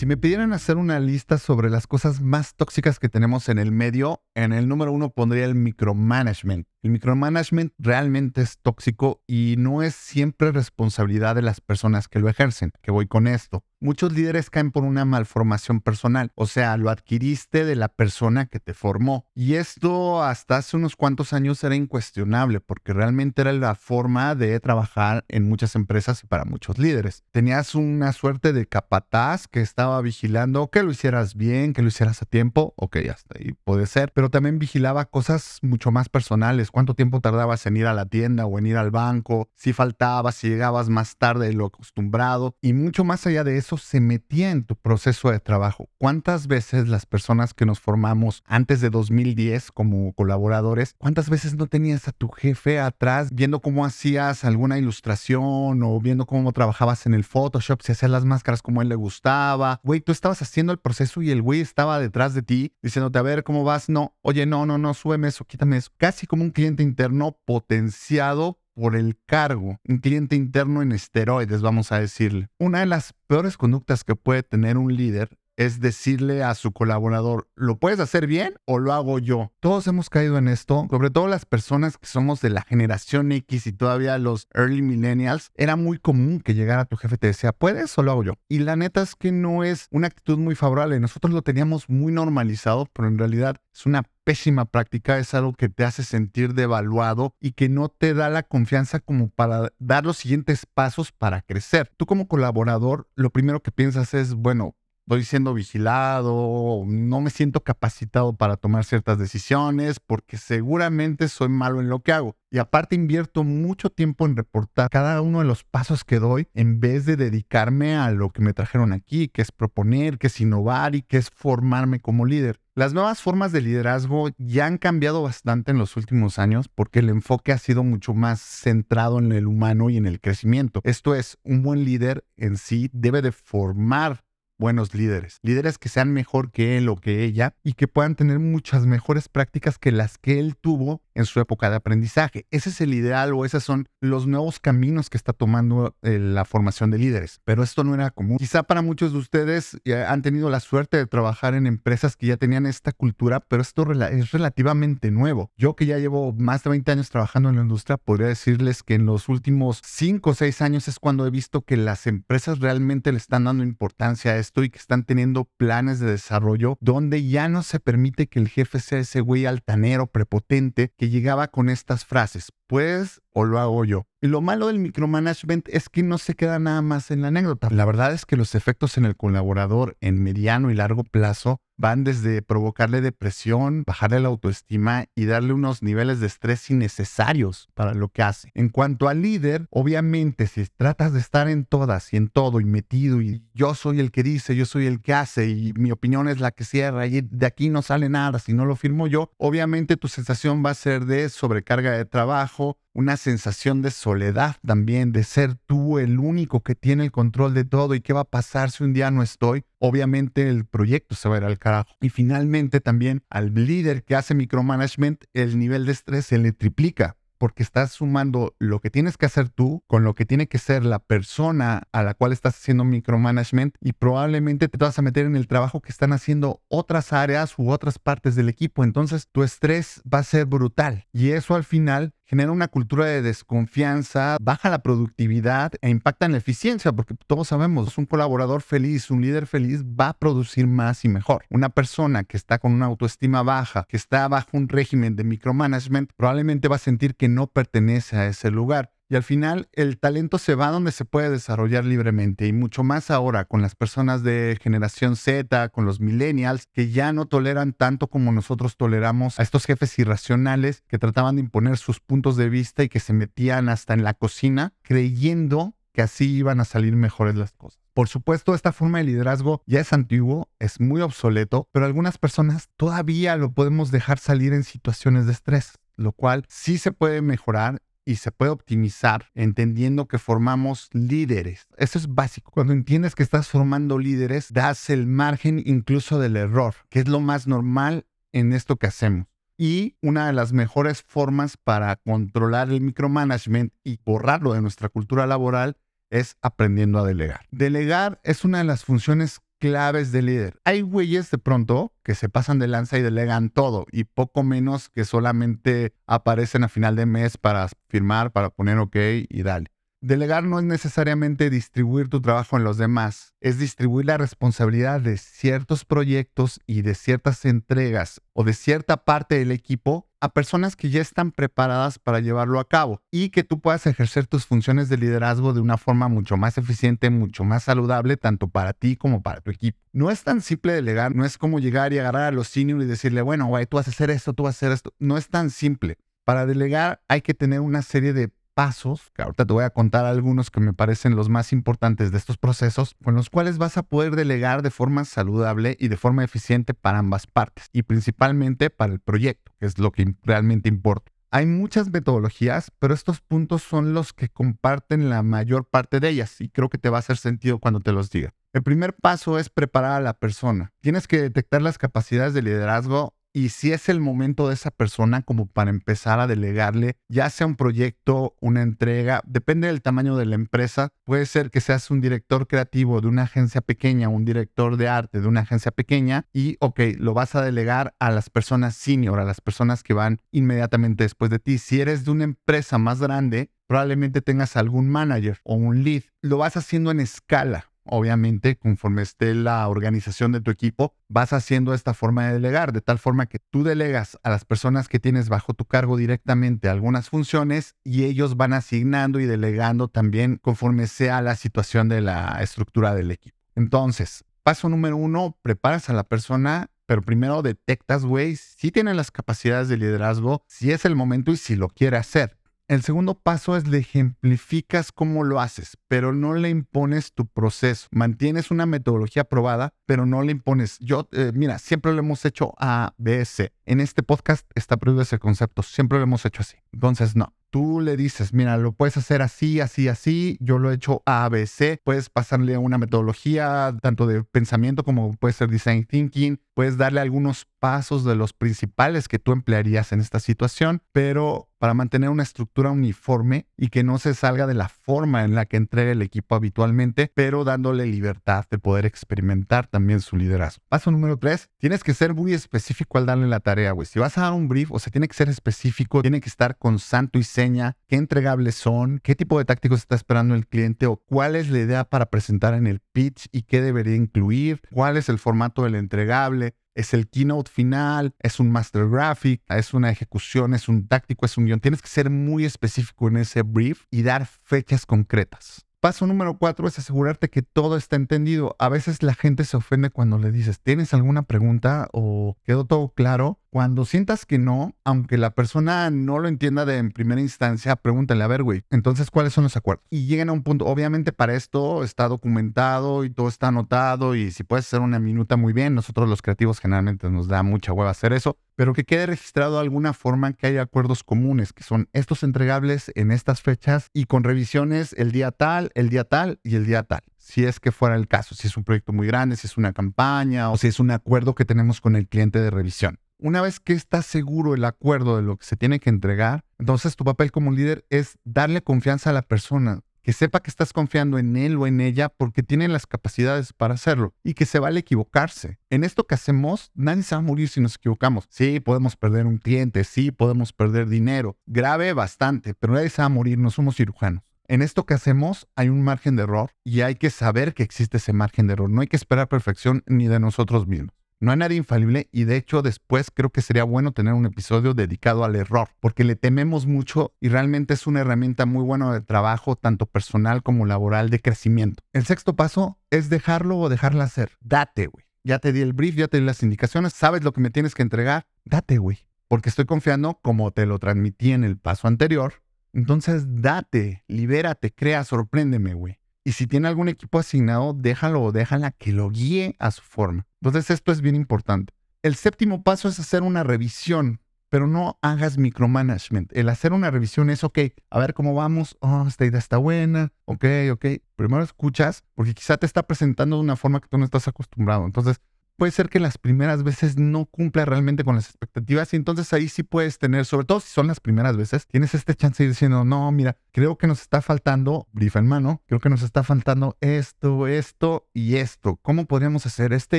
Si me pidieran hacer una lista sobre las cosas más tóxicas que tenemos en el medio, en el número uno pondría el micromanagement. El micromanagement realmente es tóxico y no es siempre responsabilidad de las personas que lo ejercen. Que voy con esto. Muchos líderes caen por una malformación personal, o sea, lo adquiriste de la persona que te formó. Y esto hasta hace unos cuantos años era incuestionable porque realmente era la forma de trabajar en muchas empresas y para muchos líderes. Tenías una suerte de capataz que estaba vigilando que lo hicieras bien, que lo hicieras a tiempo, ok, hasta ahí puede ser, pero también vigilaba cosas mucho más personales, cuánto tiempo tardabas en ir a la tienda o en ir al banco, si faltabas, si llegabas más tarde de lo acostumbrado y mucho más allá de eso se metía en tu proceso de trabajo. ¿Cuántas veces las personas que nos formamos antes de 2010 como colaboradores, cuántas veces no tenías a tu jefe atrás viendo cómo hacías alguna ilustración o viendo cómo trabajabas en el Photoshop, si hacías las máscaras como a él le gustaba? Güey, tú estabas haciendo el proceso y el güey estaba detrás de ti diciéndote, a ver, ¿cómo vas? No, oye, no, no, no, súbeme eso, quítame eso. Casi como un cliente interno potenciado por el cargo, un cliente interno en esteroides, vamos a decirle. Una de las peores conductas que puede tener un líder es decirle a su colaborador, ¿lo puedes hacer bien o lo hago yo? Todos hemos caído en esto, sobre todo las personas que somos de la generación X y todavía los early millennials, era muy común que llegara tu jefe y te decía, ¿puedes o lo hago yo? Y la neta es que no es una actitud muy favorable. Nosotros lo teníamos muy normalizado, pero en realidad es una pésima práctica, es algo que te hace sentir devaluado y que no te da la confianza como para dar los siguientes pasos para crecer. Tú como colaborador, lo primero que piensas es, bueno, estoy siendo vigilado, no me siento capacitado para tomar ciertas decisiones porque seguramente soy malo en lo que hago. Y aparte invierto mucho tiempo en reportar cada uno de los pasos que doy en vez de dedicarme a lo que me trajeron aquí, que es proponer, que es innovar y que es formarme como líder. Las nuevas formas de liderazgo ya han cambiado bastante en los últimos años porque el enfoque ha sido mucho más centrado en el humano y en el crecimiento. Esto es, un buen líder en sí debe de formar buenos líderes, líderes que sean mejor que él o que ella y que puedan tener muchas mejores prácticas que las que él tuvo en su época de aprendizaje. Ese es el ideal o esos son los nuevos caminos que está tomando eh, la formación de líderes. Pero esto no era común. Quizá para muchos de ustedes han tenido la suerte de trabajar en empresas que ya tenían esta cultura, pero esto es relativamente nuevo. Yo que ya llevo más de 20 años trabajando en la industria, podría decirles que en los últimos 5 o 6 años es cuando he visto que las empresas realmente le están dando importancia a esto y que están teniendo planes de desarrollo donde ya no se permite que el jefe sea ese güey altanero, prepotente, que llegaba con estas frases, pues o lo hago yo. Y lo malo del micromanagement es que no se queda nada más en la anécdota. La verdad es que los efectos en el colaborador en mediano y largo plazo van desde provocarle depresión, bajarle la autoestima y darle unos niveles de estrés innecesarios para lo que hace. En cuanto al líder, obviamente si tratas de estar en todas y en todo y metido y yo soy el que dice, yo soy el que hace y mi opinión es la que cierra y de aquí no sale nada si no lo firmo yo, obviamente tu sensación va a ser de sobrecarga de trabajo, una sensación de soledad también, de ser tú el único que tiene el control de todo y qué va a pasar si un día no estoy. Obviamente el proyecto se va a ir al carajo. Y finalmente también al líder que hace micromanagement, el nivel de estrés se le triplica porque estás sumando lo que tienes que hacer tú con lo que tiene que ser la persona a la cual estás haciendo micromanagement y probablemente te vas a meter en el trabajo que están haciendo otras áreas u otras partes del equipo. Entonces tu estrés va a ser brutal y eso al final genera una cultura de desconfianza, baja la productividad e impacta en la eficiencia, porque todos sabemos, un colaborador feliz, un líder feliz va a producir más y mejor. Una persona que está con una autoestima baja, que está bajo un régimen de micromanagement, probablemente va a sentir que no pertenece a ese lugar. Y al final el talento se va donde se puede desarrollar libremente y mucho más ahora con las personas de generación Z, con los millennials, que ya no toleran tanto como nosotros toleramos a estos jefes irracionales que trataban de imponer sus puntos de vista y que se metían hasta en la cocina creyendo que así iban a salir mejores las cosas. Por supuesto, esta forma de liderazgo ya es antiguo, es muy obsoleto, pero algunas personas todavía lo podemos dejar salir en situaciones de estrés lo cual sí se puede mejorar y se puede optimizar entendiendo que formamos líderes. Eso es básico. Cuando entiendes que estás formando líderes, das el margen incluso del error, que es lo más normal en esto que hacemos. Y una de las mejores formas para controlar el micromanagement y borrarlo de nuestra cultura laboral es aprendiendo a delegar. Delegar es una de las funciones claves de líder. Hay güeyes de pronto que se pasan de lanza y delegan todo y poco menos que solamente aparecen a final de mes para firmar, para poner ok y dale. Delegar no es necesariamente distribuir tu trabajo en los demás, es distribuir la responsabilidad de ciertos proyectos y de ciertas entregas o de cierta parte del equipo a personas que ya están preparadas para llevarlo a cabo y que tú puedas ejercer tus funciones de liderazgo de una forma mucho más eficiente, mucho más saludable, tanto para ti como para tu equipo. No es tan simple delegar, no es como llegar y agarrar a los seniors y decirle, bueno, güey, tú vas a hacer esto, tú vas a hacer esto. No es tan simple. Para delegar hay que tener una serie de pasos, que ahorita te voy a contar algunos que me parecen los más importantes de estos procesos, con los cuales vas a poder delegar de forma saludable y de forma eficiente para ambas partes y principalmente para el proyecto, que es lo que realmente importa. Hay muchas metodologías, pero estos puntos son los que comparten la mayor parte de ellas y creo que te va a hacer sentido cuando te los diga. El primer paso es preparar a la persona. Tienes que detectar las capacidades de liderazgo y si es el momento de esa persona como para empezar a delegarle, ya sea un proyecto, una entrega, depende del tamaño de la empresa. Puede ser que seas un director creativo de una agencia pequeña, un director de arte de una agencia pequeña y, ok, lo vas a delegar a las personas senior, a las personas que van inmediatamente después de ti. Si eres de una empresa más grande, probablemente tengas algún manager o un lead. Lo vas haciendo en escala obviamente, conforme esté la organización de tu equipo, vas haciendo esta forma de delegar, de tal forma que tú delegas a las personas que tienes bajo tu cargo directamente algunas funciones y ellos van asignando y delegando también conforme sea la situación de la estructura del equipo. Entonces, paso número uno, preparas a la persona pero primero detectas, güey, si tiene las capacidades de liderazgo, si es el momento y si lo quiere hacer. El segundo paso es le ejemplificas cómo lo haces, pero no le impones tu proceso. Mantienes una metodología probada, pero no le impones. Yo, eh, mira, siempre lo hemos hecho A, B, C. En este podcast está prohibido ese concepto. Siempre lo hemos hecho así. Entonces, no. Tú le dices, mira, lo puedes hacer así, así, así. Yo lo he hecho A, B, C. Puedes pasarle una metodología tanto de pensamiento como puede ser design thinking. Puedes darle algunos pasos de los principales que tú emplearías en esta situación, pero para mantener una estructura uniforme y que no se salga de la forma en la que entrega el equipo habitualmente, pero dándole libertad de poder experimentar también su liderazgo. Paso número tres, tienes que ser muy específico al darle la tarea, güey. Si vas a dar un brief, o sea, tiene que ser específico, tiene que estar con santo y seña, qué entregables son, qué tipo de tácticos está esperando el cliente o cuál es la idea para presentar en el pitch y qué debería incluir, cuál es el formato del entregable, es el keynote final, es un master graphic, es una ejecución, es un táctico, es un guion. Tienes que ser muy específico en ese brief y dar fechas concretas. Paso número cuatro es asegurarte que todo está entendido. A veces la gente se ofende cuando le dices, ¿tienes alguna pregunta o quedó todo claro? Cuando sientas que no, aunque la persona no lo entienda de en primera instancia, pregúntale, a ver, güey, entonces, ¿cuáles son los acuerdos? Y lleguen a un punto, obviamente para esto está documentado y todo está anotado y si puedes hacer una minuta muy bien, nosotros los creativos generalmente nos da mucha hueva hacer eso, pero que quede registrado de alguna forma que haya acuerdos comunes, que son estos entregables en estas fechas y con revisiones el día tal, el día tal y el día tal si es que fuera el caso, si es un proyecto muy grande, si es una campaña o si es un acuerdo que tenemos con el cliente de revisión. Una vez que estás seguro el acuerdo de lo que se tiene que entregar, entonces tu papel como líder es darle confianza a la persona, que sepa que estás confiando en él o en ella porque tiene las capacidades para hacerlo y que se vale equivocarse. En esto que hacemos, nadie se va a morir si nos equivocamos. Sí, podemos perder un cliente, sí, podemos perder dinero, grave bastante, pero nadie se va a morir, no somos cirujanos. En esto que hacemos hay un margen de error y hay que saber que existe ese margen de error. No hay que esperar perfección ni de nosotros mismos. No hay nadie infalible y de hecho después creo que sería bueno tener un episodio dedicado al error, porque le tememos mucho y realmente es una herramienta muy buena de trabajo, tanto personal como laboral, de crecimiento. El sexto paso es dejarlo o dejarla hacer. Date, güey. Ya te di el brief, ya te di las indicaciones, sabes lo que me tienes que entregar. Date, güey. Porque estoy confiando como te lo transmití en el paso anterior. Entonces date, libérate, crea, sorpréndeme, güey. Y si tiene algún equipo asignado, déjalo o déjala que lo guíe a su forma. Entonces esto es bien importante. El séptimo paso es hacer una revisión, pero no hagas micromanagement. El hacer una revisión es, ok, a ver cómo vamos, oh, esta idea está buena, ok, ok. Primero escuchas, porque quizá te está presentando de una forma que tú no estás acostumbrado. Entonces, puede ser que las primeras veces no cumpla realmente con las expectativas y entonces ahí sí puedes tener, sobre todo si son las primeras veces, tienes este chance de ir diciendo, no, mira, creo que nos está faltando, brief en mano, creo que nos está faltando esto, esto y esto. ¿Cómo podríamos hacer esta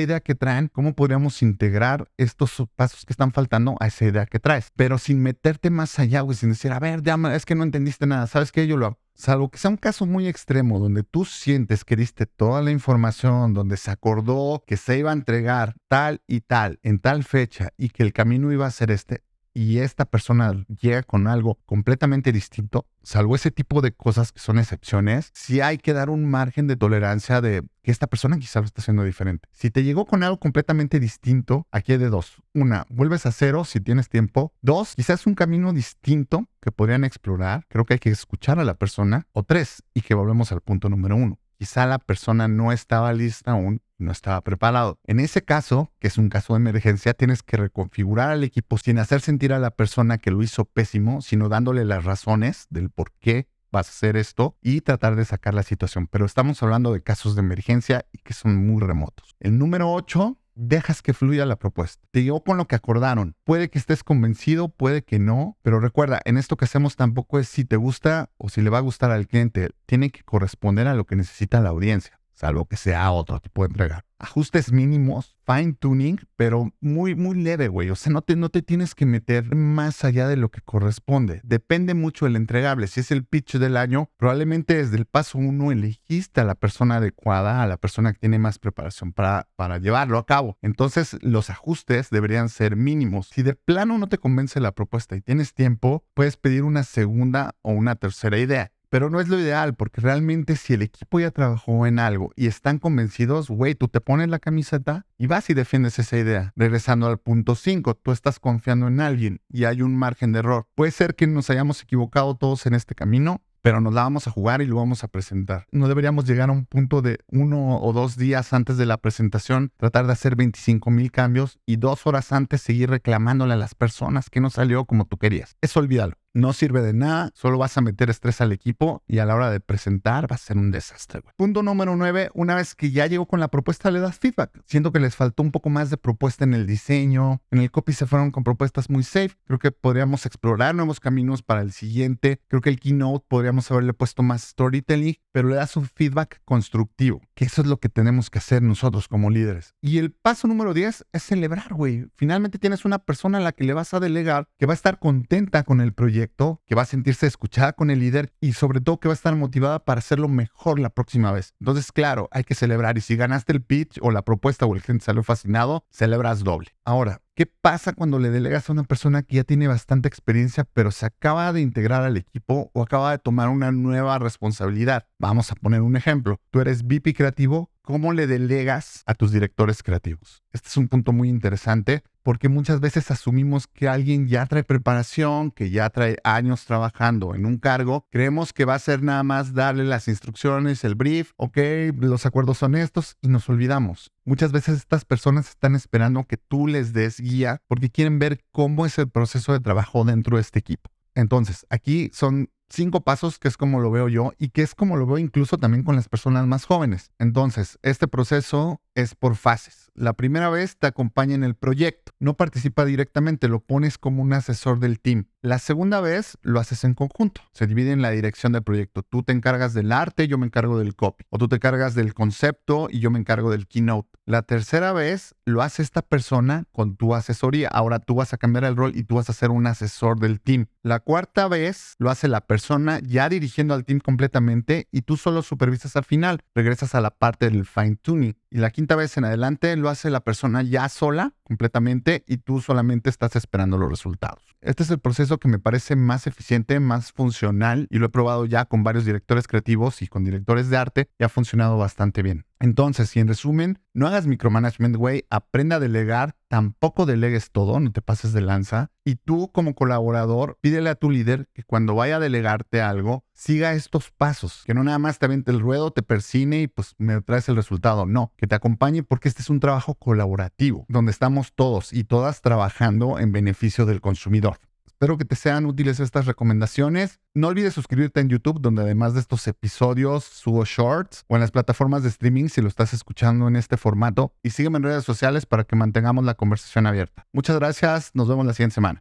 idea que traen? ¿Cómo podríamos integrar estos pasos que están faltando a esa idea que traes? Pero sin meterte más allá, güey, sin decir, a ver, ya, es que no entendiste nada, ¿sabes qué? Yo lo hago. Salvo que sea un caso muy extremo donde tú sientes que diste toda la información, donde se acordó que se iba a entregar tal y tal en tal fecha y que el camino iba a ser este, y esta persona llega con algo completamente distinto, salvo ese tipo de cosas que son excepciones, sí hay que dar un margen de tolerancia de que esta persona quizás lo está haciendo diferente. Si te llegó con algo completamente distinto, aquí hay de dos. Una, vuelves a cero si tienes tiempo. Dos, quizás un camino distinto que podrían explorar. Creo que hay que escuchar a la persona. O tres, y que volvemos al punto número uno. Quizá la persona no estaba lista aún no estaba preparado. En ese caso, que es un caso de emergencia, tienes que reconfigurar al equipo sin hacer sentir a la persona que lo hizo pésimo, sino dándole las razones del por qué vas a hacer esto y tratar de sacar la situación. Pero estamos hablando de casos de emergencia y que son muy remotos. El número 8 dejas que fluya la propuesta. Te llevo con lo que acordaron. Puede que estés convencido, puede que no, pero recuerda, en esto que hacemos tampoco es si te gusta o si le va a gustar al cliente, tiene que corresponder a lo que necesita la audiencia salvo que sea otro tipo de entrega. Ajustes mínimos, fine tuning, pero muy, muy leve, güey. O sea, no te, no te tienes que meter más allá de lo que corresponde. Depende mucho del entregable. Si es el pitch del año, probablemente desde el paso uno elegiste a la persona adecuada, a la persona que tiene más preparación para, para llevarlo a cabo. Entonces, los ajustes deberían ser mínimos. Si de plano no te convence la propuesta y tienes tiempo, puedes pedir una segunda o una tercera idea pero no es lo ideal porque realmente si el equipo ya trabajó en algo y están convencidos, güey, tú te pones la camiseta y vas y defiendes esa idea. Regresando al punto 5, tú estás confiando en alguien y hay un margen de error. Puede ser que nos hayamos equivocado todos en este camino, pero nos la vamos a jugar y lo vamos a presentar. No deberíamos llegar a un punto de uno o dos días antes de la presentación, tratar de hacer 25 mil cambios y dos horas antes seguir reclamándole a las personas que no salió como tú querías. Eso olvídalo no sirve de nada, solo vas a meter estrés al equipo y a la hora de presentar va a ser un desastre. Punto número 9, una vez que ya llegó con la propuesta le das feedback. Siento que les faltó un poco más de propuesta en el diseño, en el copy se fueron con propuestas muy safe. Creo que podríamos explorar nuevos caminos para el siguiente. Creo que el keynote podríamos haberle puesto más storytelling, pero le das un feedback constructivo, que eso es lo que tenemos que hacer nosotros como líderes. Y el paso número 10 es celebrar, güey. Finalmente tienes una persona a la que le vas a delegar que va a estar contenta con el proyecto que va a sentirse escuchada con el líder y sobre todo que va a estar motivada para hacerlo mejor la próxima vez. Entonces, claro, hay que celebrar y si ganaste el pitch o la propuesta o el cliente salió fascinado, celebras doble. Ahora, ¿Qué pasa cuando le delegas a una persona que ya tiene bastante experiencia, pero se acaba de integrar al equipo o acaba de tomar una nueva responsabilidad? Vamos a poner un ejemplo. Tú eres VP creativo, ¿cómo le delegas a tus directores creativos? Este es un punto muy interesante porque muchas veces asumimos que alguien ya trae preparación, que ya trae años trabajando en un cargo, creemos que va a ser nada más darle las instrucciones, el brief, ok, los acuerdos son estos y nos olvidamos. Muchas veces estas personas están esperando que tú les des guía porque quieren ver cómo es el proceso de trabajo dentro de este equipo. Entonces, aquí son cinco pasos, que es como lo veo yo y que es como lo veo incluso también con las personas más jóvenes. Entonces, este proceso es por fases. La primera vez te acompaña en el proyecto, no participa directamente, lo pones como un asesor del team. La segunda vez lo haces en conjunto, se divide en la dirección del proyecto. Tú te encargas del arte, yo me encargo del copy, o tú te encargas del concepto y yo me encargo del keynote. La tercera vez lo hace esta persona con tu asesoría. Ahora tú vas a cambiar el rol y tú vas a ser un asesor del team. La cuarta vez lo hace la persona ya dirigiendo al team completamente y tú solo supervisas al final. Regresas a la parte del fine tuning. Y la quinta vez en adelante lo hace la persona ya sola completamente y tú solamente estás esperando los resultados. Este es el proceso que me parece más eficiente, más funcional y lo he probado ya con varios directores creativos y con directores de arte y ha funcionado bastante bien. Entonces, si en resumen, no hagas micromanagement, güey, aprenda a delegar, tampoco delegues todo, no te pases de lanza. Y tú como colaborador, pídele a tu líder que cuando vaya a delegarte algo, siga estos pasos, que no nada más te avente el ruedo, te persine y pues me traes el resultado, no, que te acompañe porque este es un trabajo colaborativo, donde estamos todos y todas trabajando en beneficio del consumidor. Espero que te sean útiles estas recomendaciones. No olvides suscribirte en YouTube, donde además de estos episodios subo shorts o en las plataformas de streaming si lo estás escuchando en este formato. Y sígueme en redes sociales para que mantengamos la conversación abierta. Muchas gracias. Nos vemos la siguiente semana.